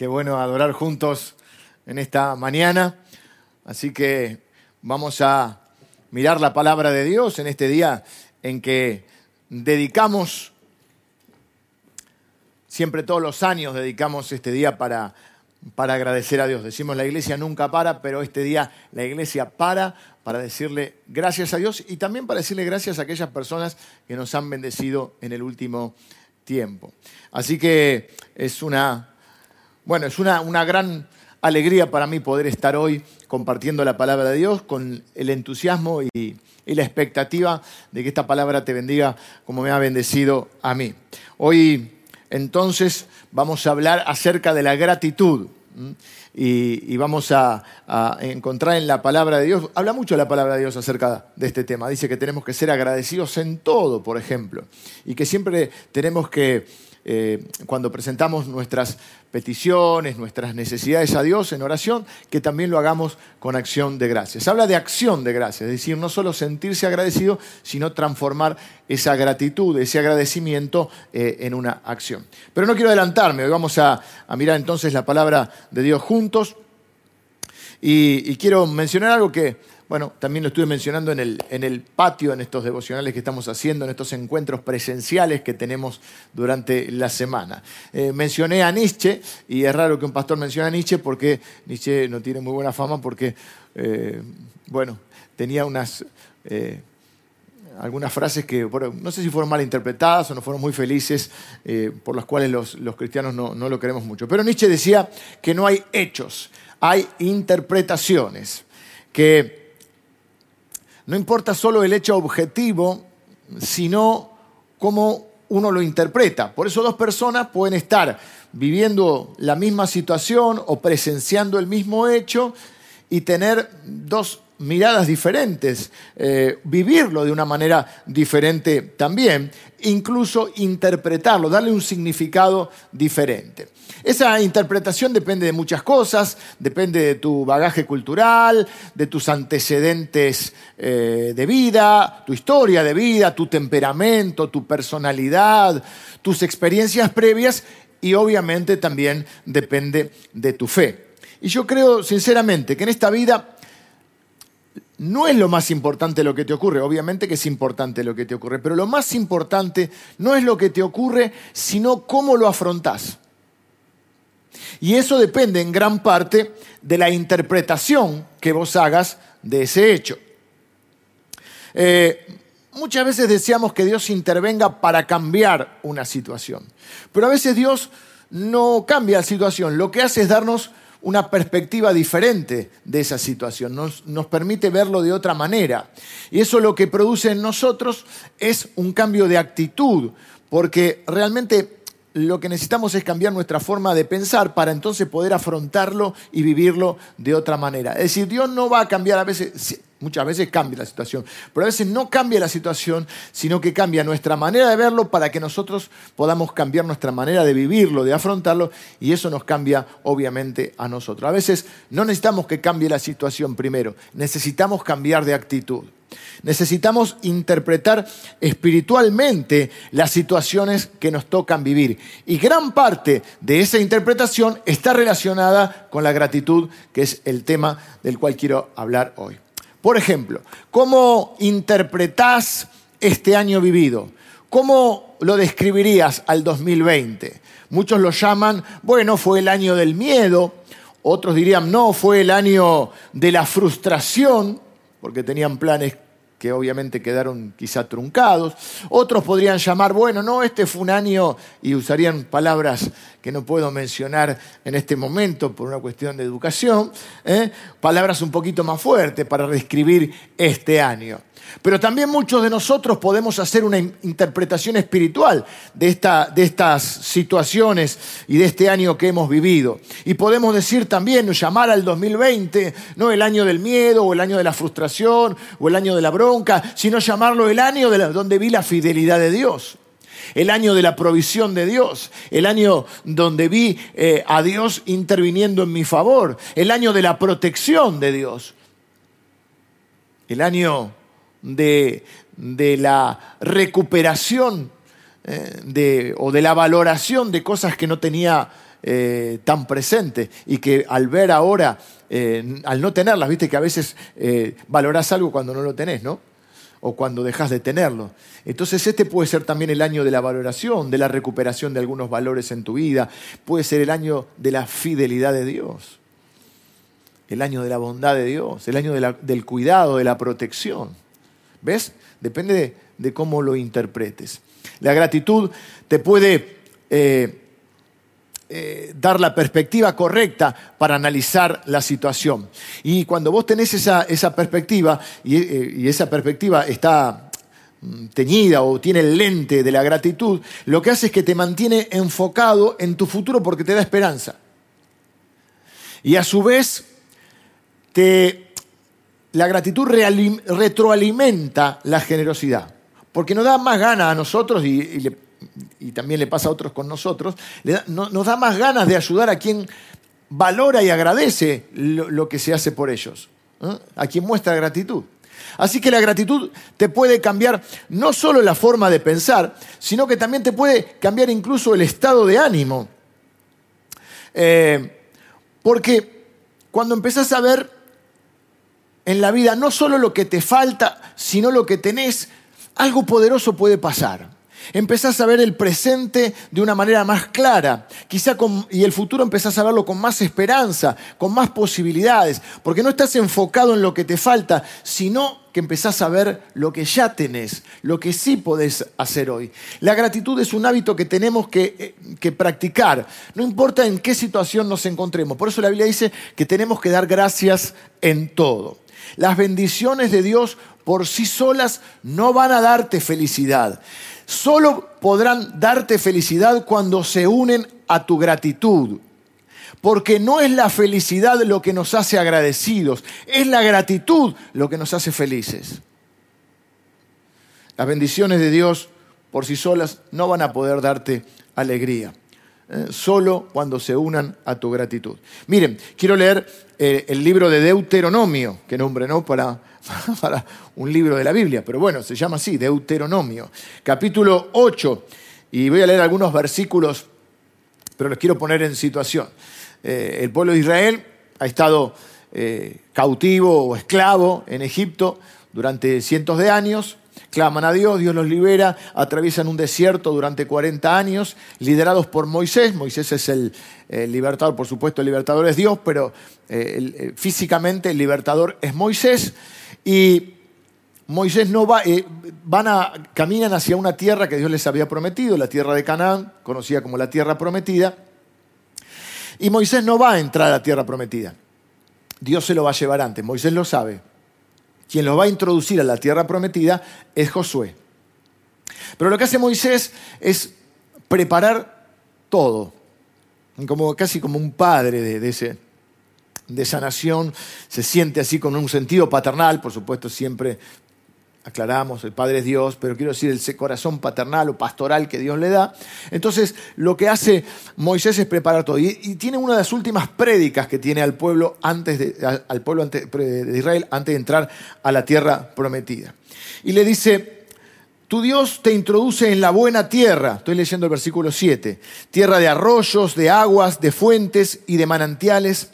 Qué bueno adorar juntos en esta mañana. Así que vamos a mirar la palabra de Dios en este día en que dedicamos, siempre todos los años dedicamos este día para, para agradecer a Dios. Decimos la iglesia nunca para, pero este día la iglesia para para decirle gracias a Dios y también para decirle gracias a aquellas personas que nos han bendecido en el último tiempo. Así que es una bueno, es una, gran alegría para mí poder estar hoy compartiendo la palabra de Dios con el entusiasmo y, la expectativa de que esta palabra te bendiga como me ha bendecido a mí. Hoy entonces vamos a hablar acerca de la gratitud. Y, vamos a, a, encontrar en la palabra de Dios, habla mucho la palabra de Dios acerca de este tema, dice que tenemos que ser agradecidos en todo, por ejemplo, y que siempre tenemos que eh, cuando presentamos nuestras peticiones, nuestras necesidades a Dios en oración, que también lo hagamos con acción de gracias. Habla de acción de gracias, es decir, no solo sentirse agradecido, sino transformar esa gratitud, ese agradecimiento eh, en una acción. Pero no quiero adelantarme, hoy vamos a, mirar entonces la palabra de Dios juntos y quiero mencionar algo que bueno, también lo estuve mencionando en el, en el patio, en estos devocionales que estamos haciendo, en estos encuentros presenciales que tenemos durante la semana. Eh, mencioné a Nietzsche, y es raro que un pastor mencione a Nietzsche porque Nietzsche no tiene muy buena fama porque, eh, bueno, tenía unas... Eh, algunas frases que no sé si fueron mal interpretadas o no fueron muy felices, por las cuales los, cristianos no, no, lo queremos mucho. Pero Nietzsche decía que no hay hechos, hay interpretaciones, que no importa solo el hecho objetivo, sino cómo uno lo interpreta. Por eso dos personas pueden estar viviendo la misma situación o presenciando el mismo hecho y tener dos miradas diferentes, eh, vivirlo de una manera diferente también, incluso interpretarlo, darle un significado diferente. Esa interpretación depende de muchas cosas, depende de tu bagaje cultural, de tus antecedentes eh, de vida, tu historia de vida, tu temperamento, tu personalidad, tus experiencias previas y obviamente también depende de tu fe. Y yo creo sinceramente que en esta vida no es lo más importante lo que te ocurre, obviamente que es importante lo que te ocurre, pero lo más importante no es lo que te ocurre, sino cómo lo afrontás. Y eso depende en gran parte de la interpretación que vos hagas de ese hecho. Eh, muchas veces deseamos que Dios intervenga para cambiar una situación, pero a veces Dios no cambia la situación, lo que hace es darnos una perspectiva diferente de esa situación, nos, nos, permite verlo de otra manera. Y eso lo que produce en nosotros es un cambio de actitud, porque realmente lo que necesitamos es cambiar nuestra forma de pensar para entonces poder afrontarlo y vivirlo de otra manera. Es decir, Dios no va a cambiar a veces, muchas veces cambia la situación, pero a veces no cambia la situación, sino que cambia nuestra manera de verlo para que nosotros podamos cambiar nuestra manera de vivirlo, de afrontarlo, y eso nos cambia obviamente a nosotros. A veces no necesitamos que cambie la situación primero, necesitamos cambiar de actitud. Necesitamos interpretar espiritualmente las situaciones que nos tocan vivir. Y gran parte de esa interpretación está relacionada con la gratitud, que es el tema del cual quiero hablar hoy. Por ejemplo, ¿cómo interpretás este año vivido? ¿Cómo lo describirías al 2020? Muchos lo llaman, bueno, fue el año del miedo, otros dirían, no, fue el año de la frustración, porque tenían planes que obviamente quedaron quizá truncados. Otros podrían llamar, bueno, no, este fue un año, y usarían palabras que no puedo mencionar en este momento por una cuestión de educación, ¿eh? palabras un poquito más fuertes para describir este año. Pero también muchos de nosotros podemos hacer una interpretación espiritual de, esta, de estas situaciones y de este año que hemos vivido. Y podemos decir también, llamar al 2020, no el año del miedo o el año de la frustración o el año de la bronca, sino llamarlo el año de donde vi la fidelidad de Dios el año de la provisión de Dios, el año donde vi eh, a Dios interviniendo en mi favor, el año de la protección de Dios, el año de, la recuperación eh, de, o de la valoración de cosas que no tenía eh, tan presente y que al ver ahora, eh, al no tenerlas, viste que a veces valorás algo cuando no lo tenés, ¿no? O cuando dejas de tenerlo. Entonces este puede ser también el año de la valoración, de la recuperación de algunos valores en tu vida, puede ser el año de la fidelidad de Dios, el año de la bondad de Dios, el año del cuidado, de la protección. ¿Ves? Depende de, cómo lo interpretes. La gratitud te puede eh, eh, dar la perspectiva correcta para analizar la situación. Y cuando vos tenés esa, perspectiva y, eh, esa perspectiva está mm, teñida o tiene el lente de la gratitud, lo que hace es que te mantiene enfocado en tu futuro porque te da esperanza. Y a su vez, te la gratitud retroalimenta la generosidad, porque nos da más ganas a nosotros y, también le pasa a otros con nosotros, nos da más ganas de ayudar a quien valora y agradece lo, que se hace por ellos, ¿eh? a quien muestra gratitud. Así que la gratitud te puede cambiar no solo la forma de pensar, sino que también te puede cambiar incluso el estado de ánimo. Eh, porque cuando empezás a ver en la vida no solo lo que te falta, sino lo que tenés, algo poderoso puede pasar. Empezás a ver el presente de una manera más clara, quizá y el futuro empezás a verlo con más esperanza, con más posibilidades, porque no estás enfocado en lo que te falta, sino que empezás a ver lo que ya tenés, lo que sí podés hacer hoy. La gratitud es un hábito que tenemos que, eh, que practicar, no importa en qué situación nos encontremos. Por eso la Biblia dice que tenemos que dar gracias en todo. Las bendiciones de Dios por sí solas no van a darte felicidad. Solo podrán darte felicidad cuando se unen a tu gratitud. Porque no es la felicidad lo que nos hace agradecidos, es la gratitud lo que nos hace felices. Las bendiciones de Dios por sí solas no van a poder darte alegría. Eh, solo cuando se unan a tu gratitud. Miren, quiero leer eh, el libro de Deuteronomio, que nombre, ¿no? Para, para un libro de la Biblia, pero bueno, se llama así, Deuteronomio, capítulo 8, y voy a leer algunos versículos, pero los quiero poner en situación. Eh, el pueblo de Israel ha estado cautivo o esclavo en Egipto durante cientos de años, claman a Dios, Dios los libera, atraviesan un desierto durante 40 años, liderados por Moisés. Moisés es el, libertador, por supuesto el libertador es Dios, pero eh, eh, físicamente el libertador es Moisés. Y Moisés no va, eh, van a, caminan hacia una tierra que Dios les había prometido, la tierra de Canaán, conocida como la tierra prometida. Y Moisés no va a entrar a la tierra prometida. Dios se lo va a llevar antes, Moisés lo sabe quien los va a introducir a la tierra prometida es Josué. Pero lo que hace Moisés es preparar todo, como, casi como un padre de, de esa nación, se siente así con un sentido paternal, por supuesto siempre aclaramos, el Padre es Dios, pero quiero decir el corazón paternal o pastoral que Dios le da. Entonces, lo que hace Moisés es preparar todo. Y, tiene una de las últimas prédicas que tiene al pueblo, antes de, al pueblo de Israel antes de entrar a la tierra prometida. Y le dice, tu Dios te introduce en la buena tierra, estoy leyendo el versículo 7, tierra de arroyos, de aguas, de fuentes y de manantiales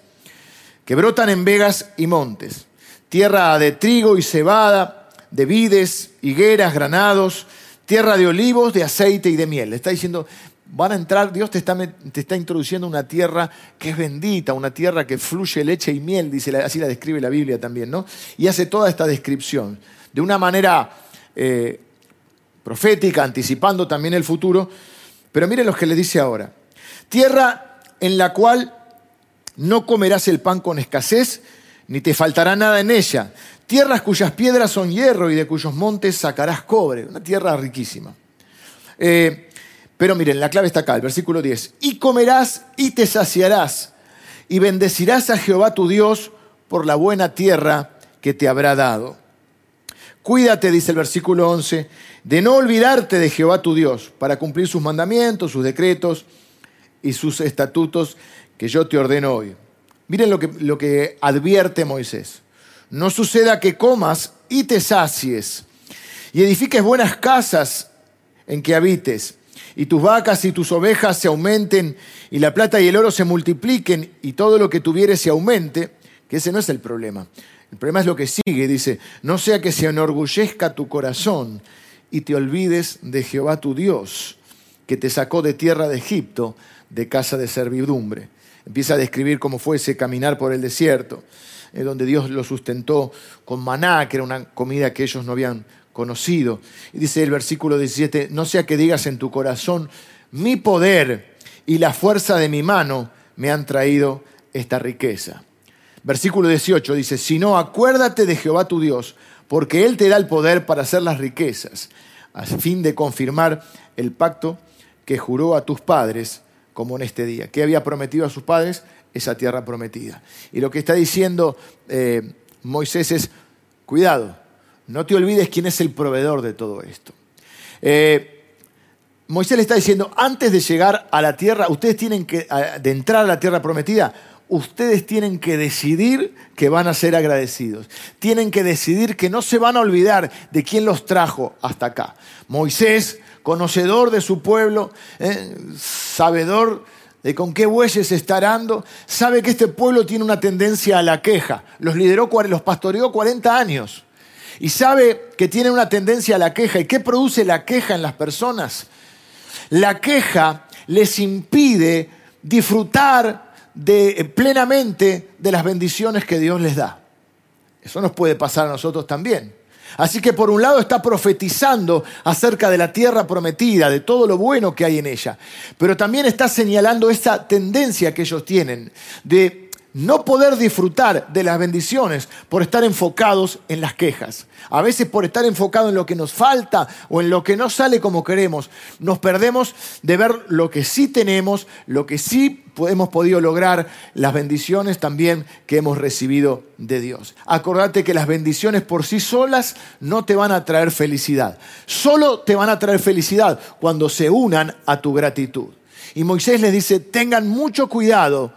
que brotan en vegas y montes, tierra de trigo y cebada, de vides, higueras, granados, tierra de olivos, de aceite y de miel. Le está diciendo, van a entrar, Dios te está, te está introduciendo una tierra que es bendita, una tierra que fluye leche y miel, dice, así la describe la Biblia también, ¿no? Y hace toda esta descripción de una manera eh, profética, anticipando también el futuro. Pero miren lo que le dice ahora. Tierra en la cual no comerás el pan con escasez, ni te faltará nada en ella. Tierras cuyas piedras son hierro y de cuyos montes sacarás cobre. Una tierra riquísima. Eh, pero miren, la clave está acá, el versículo 10. Y comerás y te saciarás y bendecirás a Jehová tu Dios por la buena tierra que te habrá dado. Cuídate, dice el versículo 11, de no olvidarte de Jehová tu Dios para cumplir sus mandamientos, sus decretos y sus estatutos que yo te ordeno hoy. Miren lo que, lo que advierte Moisés no suceda que comas y te sacies, y edifiques buenas casas en que habites, y tus vacas y tus ovejas se aumenten, y la plata y el oro se multipliquen, y todo lo que tuvieres se aumente, que ese no es el problema. El problema es lo que sigue, dice, no sea que se enorgullezca tu corazón y te olvides de Jehová tu Dios, que te sacó de tierra de Egipto, de casa de servidumbre. Empieza a describir cómo fue ese caminar por el desierto, eh, donde Dios lo sustentó con maná, que era una comida que ellos no habían conocido. Y dice el versículo 17, no sea que digas en tu corazón, mi poder y la fuerza de mi mano me han traído esta riqueza. Versículo 18 dice, si no, acuérdate de Jehová tu Dios, porque Él te da el poder para hacer las riquezas, a fin de confirmar el pacto que juró a tus padres, como en este día. ¿Qué había prometido a sus padres? Esa tierra prometida. Y lo que está diciendo eh, Moisés es, cuidado, no te olvides quién es el proveedor de todo esto. Eh, Moisés le está diciendo, antes de llegar a la tierra, ustedes tienen que, de entrar a la tierra prometida, ustedes tienen que decidir que van a ser agradecidos. Tienen que decidir que no se van a olvidar de quién los trajo hasta acá. Moisés, conocedor de su pueblo, eh, sabedor de con qué bueyes está arando, sabe que este pueblo tiene una tendencia a la queja. Los lideró, los pastoreó 40 años. Y sabe que tiene una tendencia a la queja. ¿Y qué produce la queja en las personas? La queja les impide disfrutar de, plenamente de las bendiciones que Dios les da. Eso nos puede pasar a nosotros también. Así que por un lado está profetizando acerca de la tierra prometida, de todo lo bueno que hay en ella, pero también está señalando esa tendencia que ellos tienen de no poder disfrutar de las bendiciones por estar enfocados en las quejas. A veces por estar enfocado en lo que nos falta o en lo que no sale como queremos, nos perdemos de ver lo que sí tenemos, lo que sí hemos podido lograr, las bendiciones también que hemos recibido de Dios. Acordate que las bendiciones por sí solas no te van a traer felicidad. Solo te van a traer felicidad cuando se unan a tu gratitud. Y Moisés les dice, tengan mucho cuidado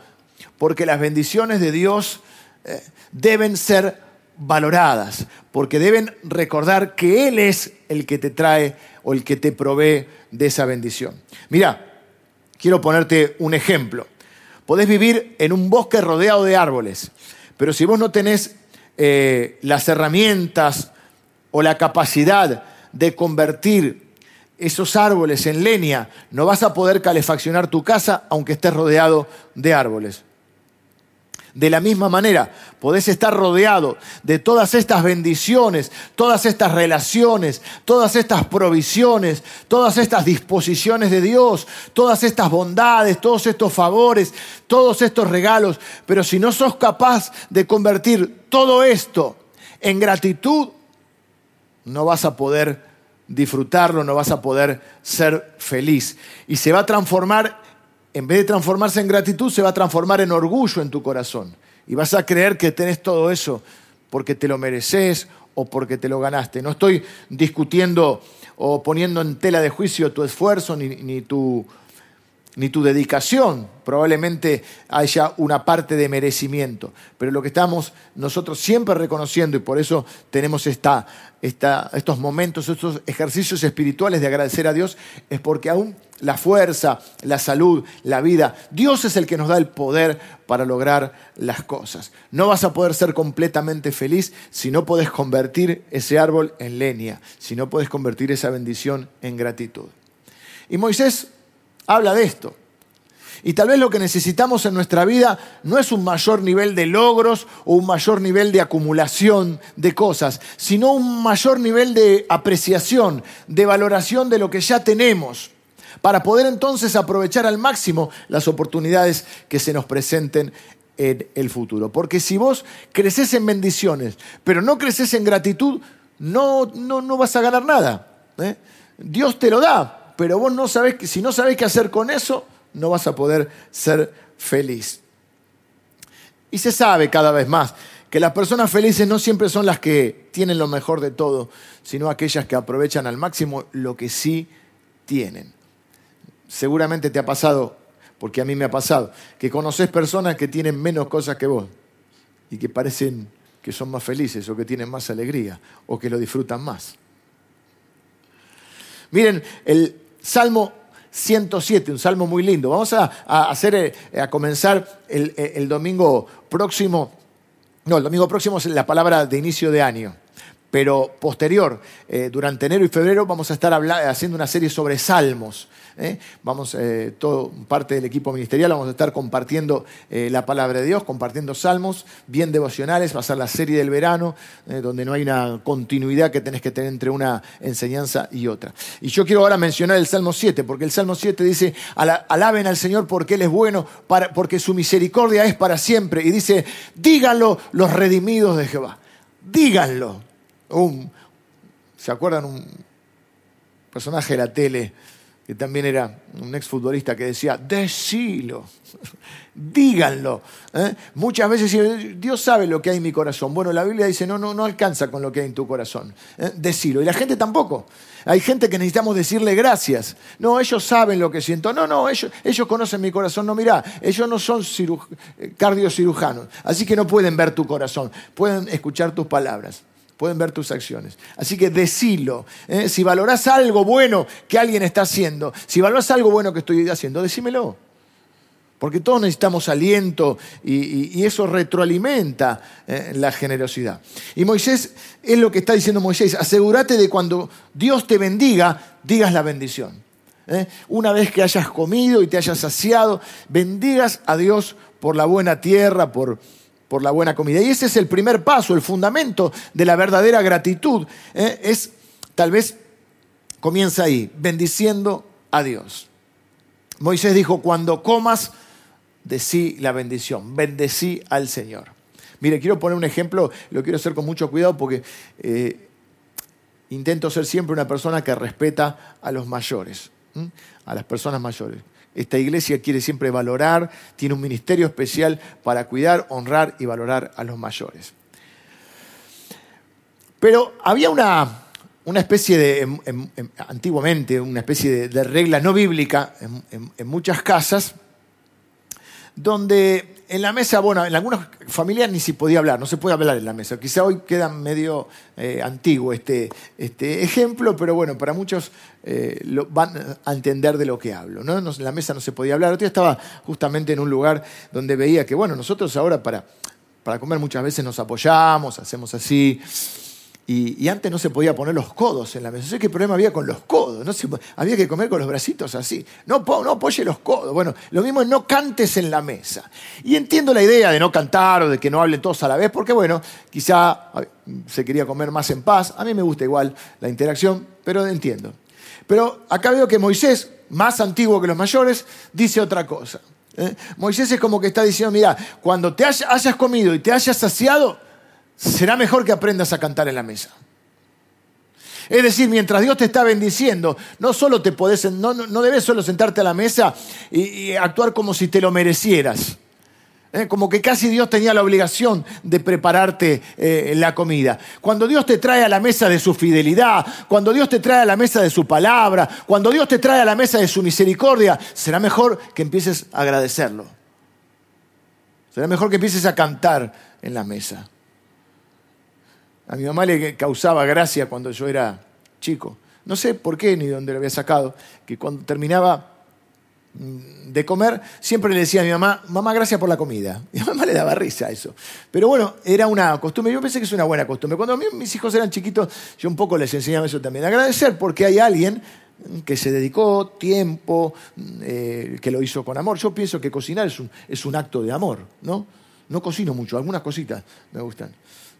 porque las bendiciones de Dios eh, deben ser valoradas, porque deben recordar que Él es el que te trae o el que te provee de esa bendición. Mira, quiero ponerte un ejemplo. Podés vivir en un bosque rodeado de árboles, pero si vos no tenés eh, las herramientas o la capacidad de convertir esos árboles en leña, no vas a poder calefaccionar tu casa aunque estés rodeado de árboles. De la misma manera, podés estar rodeado de todas estas bendiciones, todas estas relaciones, todas estas provisiones, todas estas disposiciones de Dios, todas estas bondades, todos estos favores, todos estos regalos. Pero si no sos capaz de convertir todo esto en gratitud, no vas a poder disfrutarlo, no vas a poder ser feliz. Y se va a transformar en vez de transformarse en gratitud, se va a transformar en orgullo en tu corazón. Y vas a creer que tenés todo eso porque te lo mereces o porque te lo ganaste. No estoy discutiendo o poniendo en tela de juicio tu esfuerzo ni, tu, ni tu dedicación. Probablemente haya una parte de merecimiento. Pero lo que estamos nosotros siempre reconociendo, y por eso tenemos esta, estos momentos, estos ejercicios espirituales de agradecer a Dios, es porque aún la fuerza, la salud, la vida. Dios es el que nos da el poder para lograr las cosas. No vas a poder ser completamente feliz si no puedes convertir ese árbol en leña, si no puedes convertir esa bendición en gratitud. Y Moisés habla de esto. Y tal vez lo que necesitamos en nuestra vida no es un mayor nivel de logros o un mayor nivel de acumulación de cosas, sino un mayor nivel de apreciación, de valoración de lo que ya tenemos para poder entonces aprovechar al máximo las oportunidades que se nos presenten en el futuro. Porque si vos creces en bendiciones, pero no creces en gratitud, no, no, no vas a ganar nada. ¿eh? Dios te lo da, pero vos no sabés, si no sabés qué hacer con eso, no vas a poder ser feliz. Y se sabe cada vez más que las personas felices no siempre son las que tienen lo mejor de todo, sino aquellas que aprovechan al máximo lo que sí tienen seguramente te ha pasado, porque a mí me ha pasado, que conoces personas que tienen menos cosas que vos y que parecen que son más felices o que tienen más alegría o que lo disfrutan más. Miren, el Salmo 107, un salmo muy lindo. Vamos a, hacer, eh, a comenzar el, el domingo próximo. No, el domingo próximo es la palabra de inicio de año pero posterior, eh, durante enero y febrero, vamos a estar haciendo una serie sobre salmos. ¿Eh? Vamos, eh, todo, parte del equipo ministerial, vamos a estar compartiendo la palabra de Dios, compartiendo salmos bien devocionales. Va a ser la serie del verano, donde no hay una continuidad que tenés que tener entre una enseñanza y otra. Y yo quiero ahora mencionar el Salmo 7, porque el Salmo 7 dice: Alaben al Señor porque Él es bueno, porque su misericordia es para siempre. Y dice: Díganlo los redimidos de Jehová. Díganlo. ¿Se acuerdan un personaje de la tele que también era un exfutbolista que decía, decilo, díganlo. ¿eh? Muchas veces Dios sabe lo que hay en mi corazón. Bueno, la Biblia dice, no, no, no alcanza con lo que hay en tu corazón. ¿eh? Decilo. Y la gente tampoco. Hay gente que necesitamos decirle gracias. No, ellos saben lo que siento. No, no, ellos, ellos conocen mi corazón. No, mirá, ellos no son cardiocirujanos. Así que no pueden ver tu corazón. Pueden escuchar tus palabras pueden ver tus acciones. Así que decilo. ¿eh? Si valorás algo bueno que alguien está haciendo, si valorás algo bueno que estoy haciendo, decímelo. Porque todos necesitamos aliento y, eso retroalimenta ¿eh? la generosidad. Y Moisés es lo que está diciendo Moisés. Asegúrate de cuando Dios te bendiga, digas la bendición. ¿eh? Una vez que hayas comido y te hayas saciado, bendigas a Dios por la buena tierra, por, por la buena comida. Y ese es el primer paso, el fundamento de la verdadera gratitud. ¿eh? Es, tal vez, comienza ahí, bendiciendo a Dios. Moisés dijo, cuando comas, decí la bendición, bendecí al Señor. Mire, quiero poner un ejemplo, lo quiero hacer con mucho cuidado porque eh, intento ser siempre una persona que respeta a los mayores, a las personas mayores. Esta iglesia quiere siempre valorar, tiene un ministerio especial para cuidar, honrar y valorar a los mayores. Pero había una, especie de, antiguamente, una especie de, regla no bíblica en muchas casas, donde en la mesa, bueno, en algunas familias ni se podía hablar, no se puede hablar en la mesa. Quizá hoy queda medio eh, antiguo este, este, ejemplo, pero bueno, para muchos eh, lo, van a entender de lo que hablo. ¿no? En la mesa no se podía hablar. Yo estaba justamente en un lugar donde veía que, bueno, nosotros ahora para, para comer muchas veces nos apoyamos, hacemos así. Y, antes no se podía poner los codos en la mesa. No sé qué problema había con los codos. había que comer con los bracitos así. No, no apoye los codos. Bueno, lo mismo es no cantes en la mesa. Y entiendo la idea de no cantar o de que no hablen todos a la vez, porque bueno, quizá se quería comer más en paz. A mí me gusta igual la interacción, pero entiendo. Pero acá veo que Moisés, más antiguo que los mayores, dice otra cosa. ¿eh? Moisés es como que está diciendo, mira, cuando te hayas comido y te hayas saciado, será mejor que aprendas a cantar en la mesa. Es decir, mientras Dios te está bendiciendo, no solo te podés, no, no debes solo sentarte a la mesa y, actuar como si te lo merecieras. ¿eh? Como que casi Dios tenía la obligación de prepararte eh, la comida. Cuando Dios te trae a la mesa de su fidelidad, cuando Dios te trae a la mesa de su palabra, cuando Dios te trae a la mesa de su misericordia, será mejor que empieces a agradecerlo. Será mejor que empieces a cantar en la mesa. A mi mamá le causaba gracia cuando yo era chico. No sé por qué ni dónde lo había sacado, que cuando terminaba mm, de comer, siempre le decía a mi mamá, mamá, gracias por la comida. Y a mi mamá le daba risa a eso. Pero bueno, era una costumbre. Yo pensé que es una buena costumbre. Cuando mis hijos eran chiquitos, yo un poco les enseñaba eso también. Agradecer porque hay alguien que se dedicó tiempo, eh, que lo hizo con amor. Yo pienso que cocinar es un, es un acto de amor, ¿no? No cocino mucho, algunas cositas me gustan.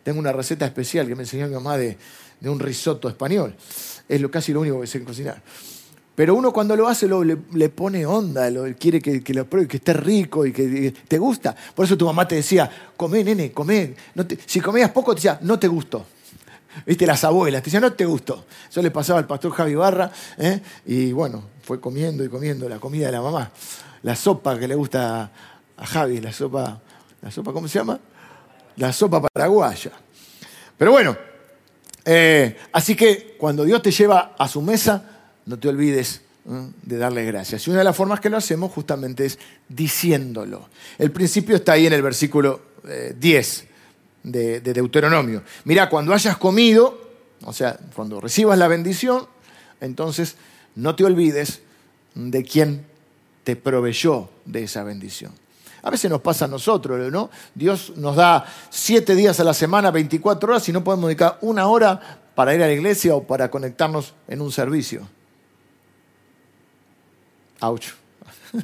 Tengo una receta especial que me enseñó mi mamá de, un risotto español. Es lo, casi lo único que sé cocinar. Pero uno cuando lo hace lo, le, pone onda, lo, quiere que, lo pruebe, que esté rico y que te gusta. Por eso tu mamá te decía, comé, nene, comé. si comías poco, te decía, no te gustó. Viste, las abuelas, te decían, no te gustó. Eso le pasaba al pastor Javi Barra, ¿eh? y bueno, fue comiendo y comiendo la comida de la mamá. La sopa que le gusta a Javi, la sopa, la sopa, ¿cómo se llama? La sopa paraguaya. Pero bueno, eh, así que cuando Dios te lleva a su mesa, no te olvides de darle gracias. Y una de las formas que lo hacemos justamente es diciéndolo. El principio está ahí en el versículo 10 eh, de, de Deuteronomio. Mira, cuando hayas comido, o sea, cuando recibas la bendición, entonces no te olvides de quien te proveyó de esa bendición. A veces nos pasa a nosotros, ¿no? Dios nos da siete días a la semana, 24 horas, y no podemos dedicar una hora para ir a la iglesia o para conectarnos en un servicio. Ouch.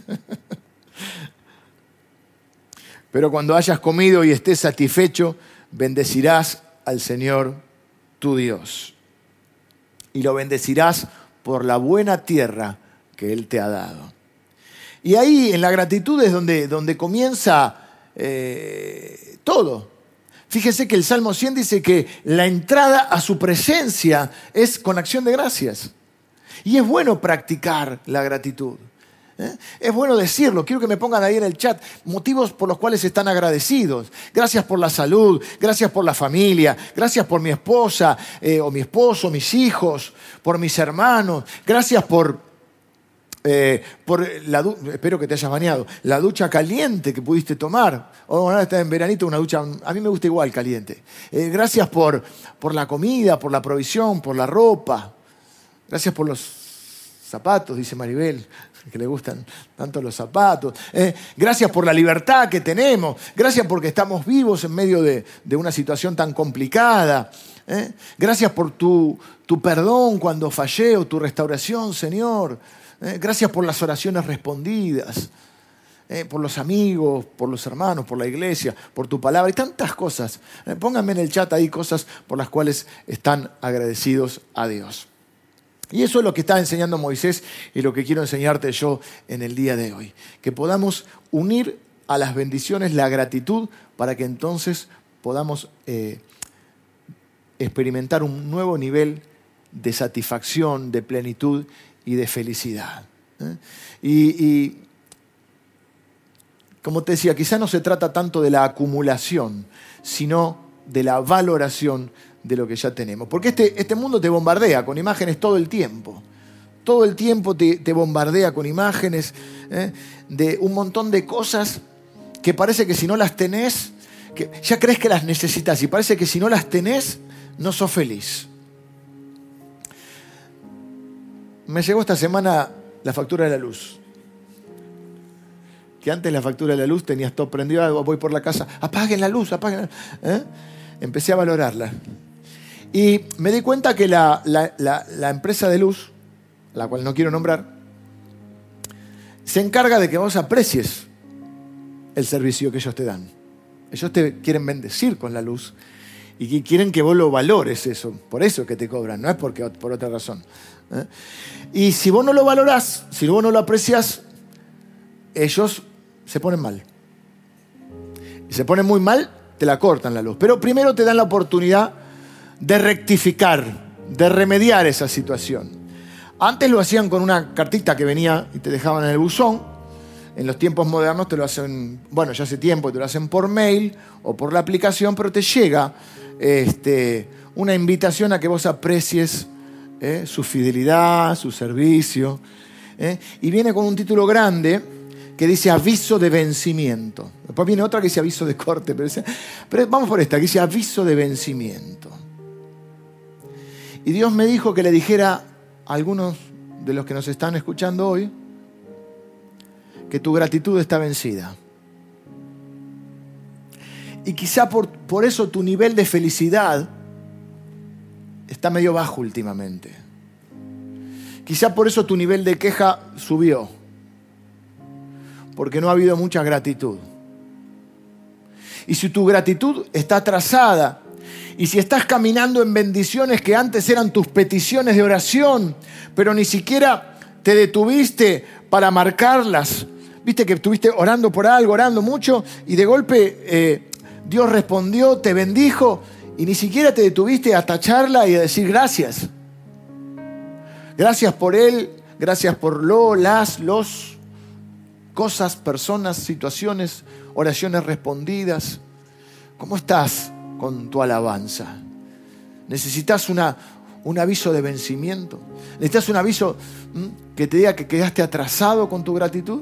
Pero cuando hayas comido y estés satisfecho, bendecirás al Señor tu Dios. Y lo bendecirás por la buena tierra que Él te ha dado. Y ahí en la gratitud es donde, donde comienza eh, todo. Fíjese que el Salmo 100 dice que la entrada a su presencia es con acción de gracias. Y es bueno practicar la gratitud. ¿eh? Es bueno decirlo, quiero que me pongan ahí en el chat motivos por los cuales están agradecidos. Gracias por la salud, gracias por la familia, gracias por mi esposa eh, o mi esposo, mis hijos, por mis hermanos, gracias por, eh, por la espero que te hayas bañado, la ducha caliente que pudiste tomar. O ahora está en veranito una ducha, a mí me gusta igual caliente. gracias por, por la comida, por la provisión, por la ropa. Gracias por los zapatos, dice Maribel que le gustan tanto los zapatos. Eh, gracias por la libertad que tenemos. Gracias porque estamos vivos en medio de, una situación tan complicada. Eh. Gracias por tu, perdón cuando fallé o tu restauración, Señor. Eh. Gracias por las oraciones respondidas. por los amigos, por los hermanos, por la iglesia, por tu palabra y tantas cosas. pónganme en el chat ahí cosas por las cuales están agradecidos a Dios. Y eso es lo que está enseñando Moisés y lo que quiero enseñarte yo en el día de hoy. Que podamos unir a las bendiciones la gratitud para que entonces podamos eh, experimentar un nuevo nivel de satisfacción, de plenitud y de felicidad. ¿eh? Y, como te decía, quizá no se trata tanto de la acumulación, sino de la valoración de lo que ya tenemos. Porque este, este mundo te bombardea con imágenes todo el tiempo. Todo el tiempo te, bombardea con imágenes ¿eh? de un montón de cosas que parece que si no las tenés, que ya crees que las necesitas y parece que si no las tenés, no sos feliz. Me llegó esta semana la factura de la luz. Que antes la factura de la luz tenías todo prendido, voy por la casa, apaguen la luz, apaguen la luz. ¿eh? Empecé a valorarla. Y me di cuenta que la, empresa de luz, la cual no quiero nombrar, se encarga de que vos aprecies el servicio que ellos te dan. Ellos te quieren bendecir con la luz y quieren que vos lo valores eso. Por eso que te cobran, no es porque, por otra razón. ¿Eh? Y si vos no lo valorás, si vos no lo aprecias, ellos se ponen mal. Se ponen muy mal, te la cortan la luz. Pero primero te dan la oportunidad de rectificar, de remediar esa situación. Antes lo hacían con una cartita que venía y te dejaban en el buzón. En los tiempos modernos te lo hacen, bueno, ya hace tiempo te lo hacen por mail o por la aplicación, pero te llega este, una invitación a que vos aprecies eh, su fidelidad, su servicio. Eh, y viene con un título grande que dice aviso de vencimiento. Después viene otra que dice aviso de corte, pero, pero vamos por esta, que dice aviso de vencimiento. Y Dios me dijo que le dijera a algunos de los que nos están escuchando hoy que tu gratitud está vencida. Y quizá por, por eso tu nivel de felicidad está medio bajo últimamente. Quizá por eso tu nivel de queja subió. Porque no ha habido mucha gratitud. Y si tu gratitud está atrasada y si estás caminando en bendiciones que antes eran tus peticiones de oración, pero ni siquiera te detuviste para marcarlas, viste que estuviste orando por algo, orando mucho, y de golpe eh, Dios respondió, te bendijo, y ni siquiera te detuviste a tacharla y a decir gracias. Gracias por Él, gracias por lo, las, los, cosas, personas, situaciones, oraciones respondidas. ¿Cómo estás? con tu alabanza. Necesitas una, un aviso de vencimiento. Necesitas un aviso que te diga que quedaste atrasado con tu gratitud.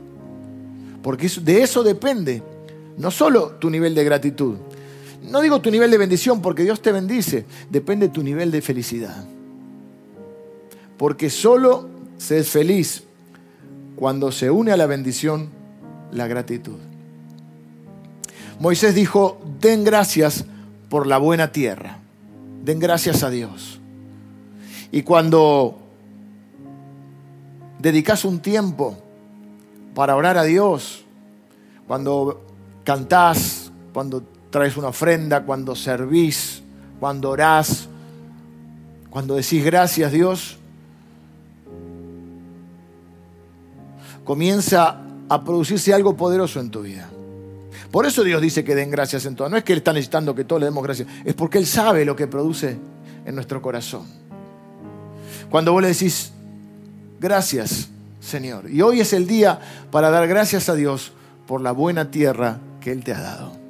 Porque de eso depende no solo tu nivel de gratitud. No digo tu nivel de bendición porque Dios te bendice. Depende tu nivel de felicidad. Porque solo se es feliz cuando se une a la bendición, la gratitud. Moisés dijo, den gracias por la buena tierra, den gracias a Dios. Y cuando dedicas un tiempo para orar a Dios, cuando cantás, cuando traes una ofrenda, cuando servís, cuando orás, cuando decís gracias Dios, comienza a producirse algo poderoso en tu vida. Por eso Dios dice que den gracias en todo. No es que Él está necesitando que todos le demos gracias, es porque Él sabe lo que produce en nuestro corazón. Cuando vos le decís, gracias Señor. Y hoy es el día para dar gracias a Dios por la buena tierra que Él te ha dado.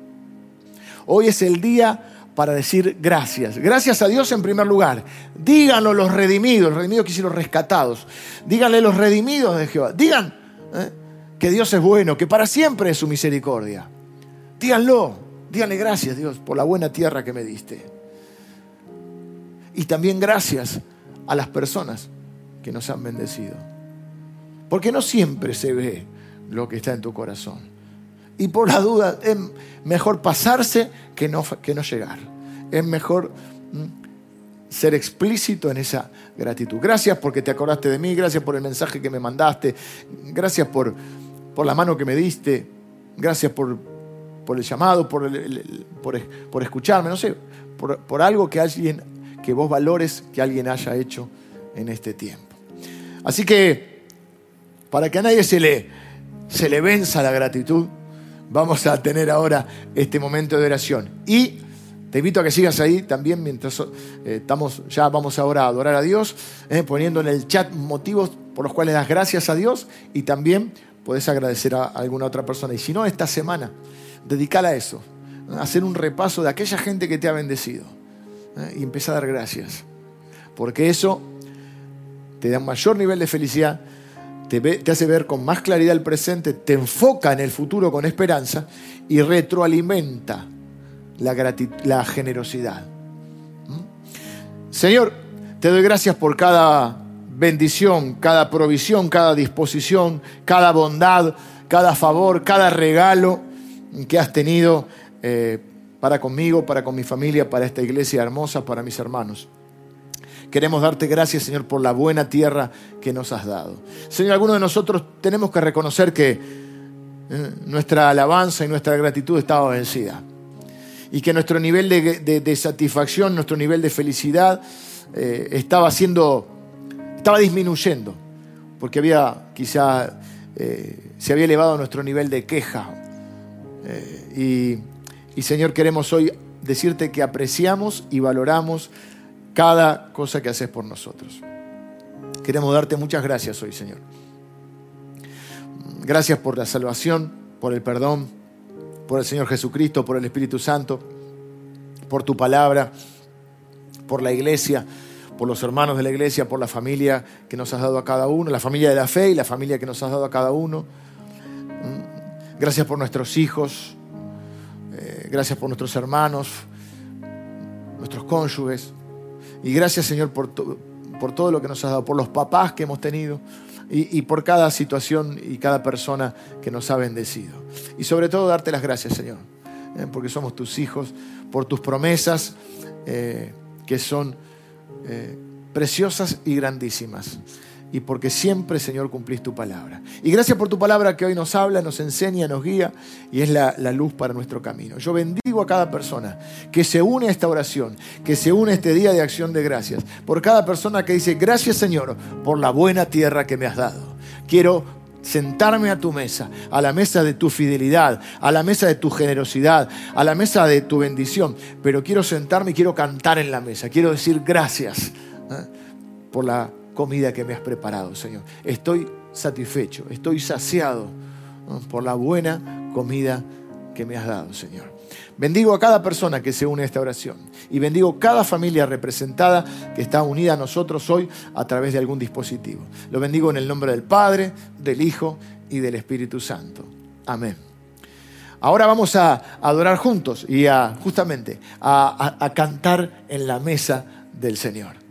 Hoy es el día para decir gracias. Gracias a Dios en primer lugar. Díganlo los redimidos, redimidos que rescatados. Díganle los redimidos de Jehová. Digan ¿eh? que Dios es bueno, que para siempre es su misericordia. Díganlo. Díganle gracias Dios por la buena tierra que me diste. Y también gracias a las personas que nos han bendecido. Porque no siempre se ve lo que está en tu corazón. Y por la duda, es mejor pasarse que no, que no llegar. Es mejor ser explícito en esa gratitud. Gracias porque te acordaste de mí, gracias por el mensaje que me mandaste, gracias por, por la mano que me diste, gracias por, por el llamado, por, por, escucharme, no sé, por, por algo que alguien, que vos valores que alguien haya hecho en este tiempo. Así que, para que a nadie se le, se le venza la gratitud, vamos a tener ahora este momento de oración. Y te invito a que sigas ahí también mientras eh, estamos, ya vamos ahora a adorar a Dios, eh, poniendo en el chat motivos por los cuales das gracias a Dios y también puedes agradecer a alguna otra persona. Y si no, esta semana, dedícala a eso, hacer un repaso de aquella gente que te ha bendecido eh, y empezar a dar gracias. Porque eso te da un mayor nivel de felicidad te, hace ver con más claridad el presente, te enfoca en el futuro con esperanza y retroalimenta la, generosidad. ¿Mm? Señor, te doy gracias por cada bendición, cada provisión, cada disposición, cada bondad, cada favor, cada regalo que has tenido eh, para conmigo, para con mi familia, para esta iglesia hermosa, para mis hermanos. Queremos darte gracias, Señor, por la buena tierra que nos has dado. Señor, algunos de nosotros tenemos que reconocer que eh, nuestra alabanza y nuestra gratitud estaba vencida. Y que nuestro nivel de, satisfacción, nuestro nivel de felicidad eh, estaba siendo, estaba disminuyendo. Porque había quizá, eh, se había elevado nuestro nivel de queja. y, y Señor, queremos hoy decirte que apreciamos y valoramos cada cosa que haces por nosotros. Queremos darte muchas gracias hoy, Señor. Gracias por la salvación, por el perdón, por el Señor Jesucristo, por el Espíritu Santo, por tu palabra, por la iglesia, por los hermanos de la iglesia, por la familia que nos has dado a cada uno, la familia de la fe y la familia que nos has dado a cada uno. Gracias por nuestros hijos, eh, gracias por nuestros hermanos, nuestros cónyuges. Y gracias Señor por, todo lo que nos has dado, por los papás que hemos tenido y, por cada situación y cada persona que nos ha bendecido. Y sobre todo darte las gracias Señor, eh, porque somos tus hijos, por tus promesas eh, que son eh, preciosas y grandísimas y porque siempre, Señor, cumplís tu palabra. Y gracias por tu palabra que hoy nos habla, nos enseña, nos guía y es la, luz para nuestro camino. Yo bendigo a cada persona que se une a esta oración, que se une a este día de acción de gracias, por cada persona que dice, gracias Señor por la buena tierra que me has dado. Quiero sentarme a tu mesa, a la mesa de tu fidelidad, a la mesa de tu generosidad, a la mesa de tu bendición, pero quiero sentarme y quiero cantar en la mesa, quiero decir gracias ¿eh? por la comida que me has preparado, Señor. Estoy satisfecho, estoy saciado por la buena comida que me has dado, Señor. Bendigo a cada persona que se une a esta oración y bendigo cada familia representada que está unida a nosotros hoy a través de algún dispositivo. Lo bendigo en el nombre del Padre, del Hijo y del Espíritu Santo. Amén. Ahora vamos a adorar juntos y a justamente a cantar en la mesa del Señor.